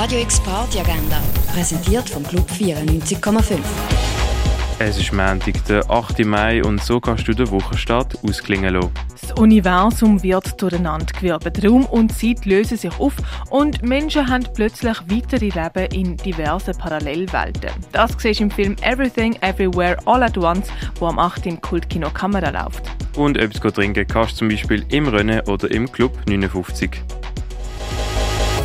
Radio X Party Agenda, präsentiert vom Club 94,5. Es ist Montag, der 8. Mai und so kannst du den Wochenstart ausklingen lassen. Das Universum wird durcheinandergewirbelt. Raum und Zeit lösen sich auf und Menschen haben plötzlich weitere Leben in diversen Parallelwelten. Das siehst du im Film Everything, Everywhere, All at Once, wo am 8. im Kultkino Kamera läuft. Und etwas trinken kannst du zum Beispiel im Rennen oder im Club 59.